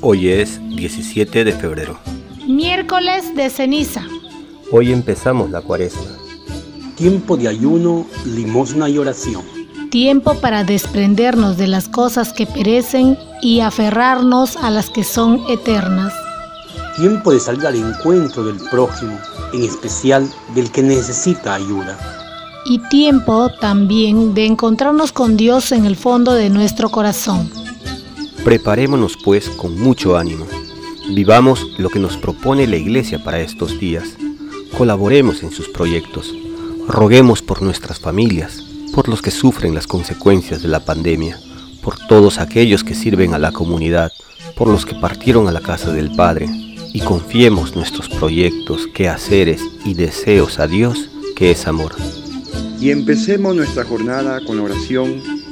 Hoy es 17 de febrero. Miércoles de ceniza. Hoy empezamos la cuaresma. Tiempo de ayuno, limosna y oración. Tiempo para desprendernos de las cosas que perecen y aferrarnos a las que son eternas. Tiempo de salir al encuentro del prójimo, en especial del que necesita ayuda. Y tiempo también de encontrarnos con Dios en el fondo de nuestro corazón. Preparémonos pues con mucho ánimo. Vivamos lo que nos propone la Iglesia para estos días. Colaboremos en sus proyectos. Roguemos por nuestras familias, por los que sufren las consecuencias de la pandemia, por todos aquellos que sirven a la comunidad, por los que partieron a la casa del Padre, y confiemos nuestros proyectos, quehaceres y deseos a Dios, que es amor. Y empecemos nuestra jornada con oración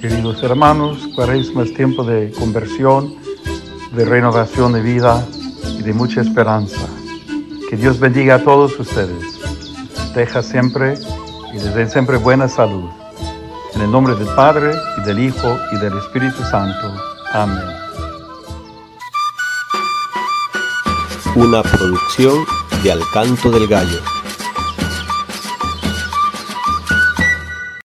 Queridos hermanos, cuaresma es tiempo de conversión, de renovación de vida y de mucha esperanza. Que Dios bendiga a todos ustedes. Deja siempre y les dé siempre buena salud. En el nombre del Padre y del Hijo y del Espíritu Santo. Amén. Una producción de Alcanto del Gallo.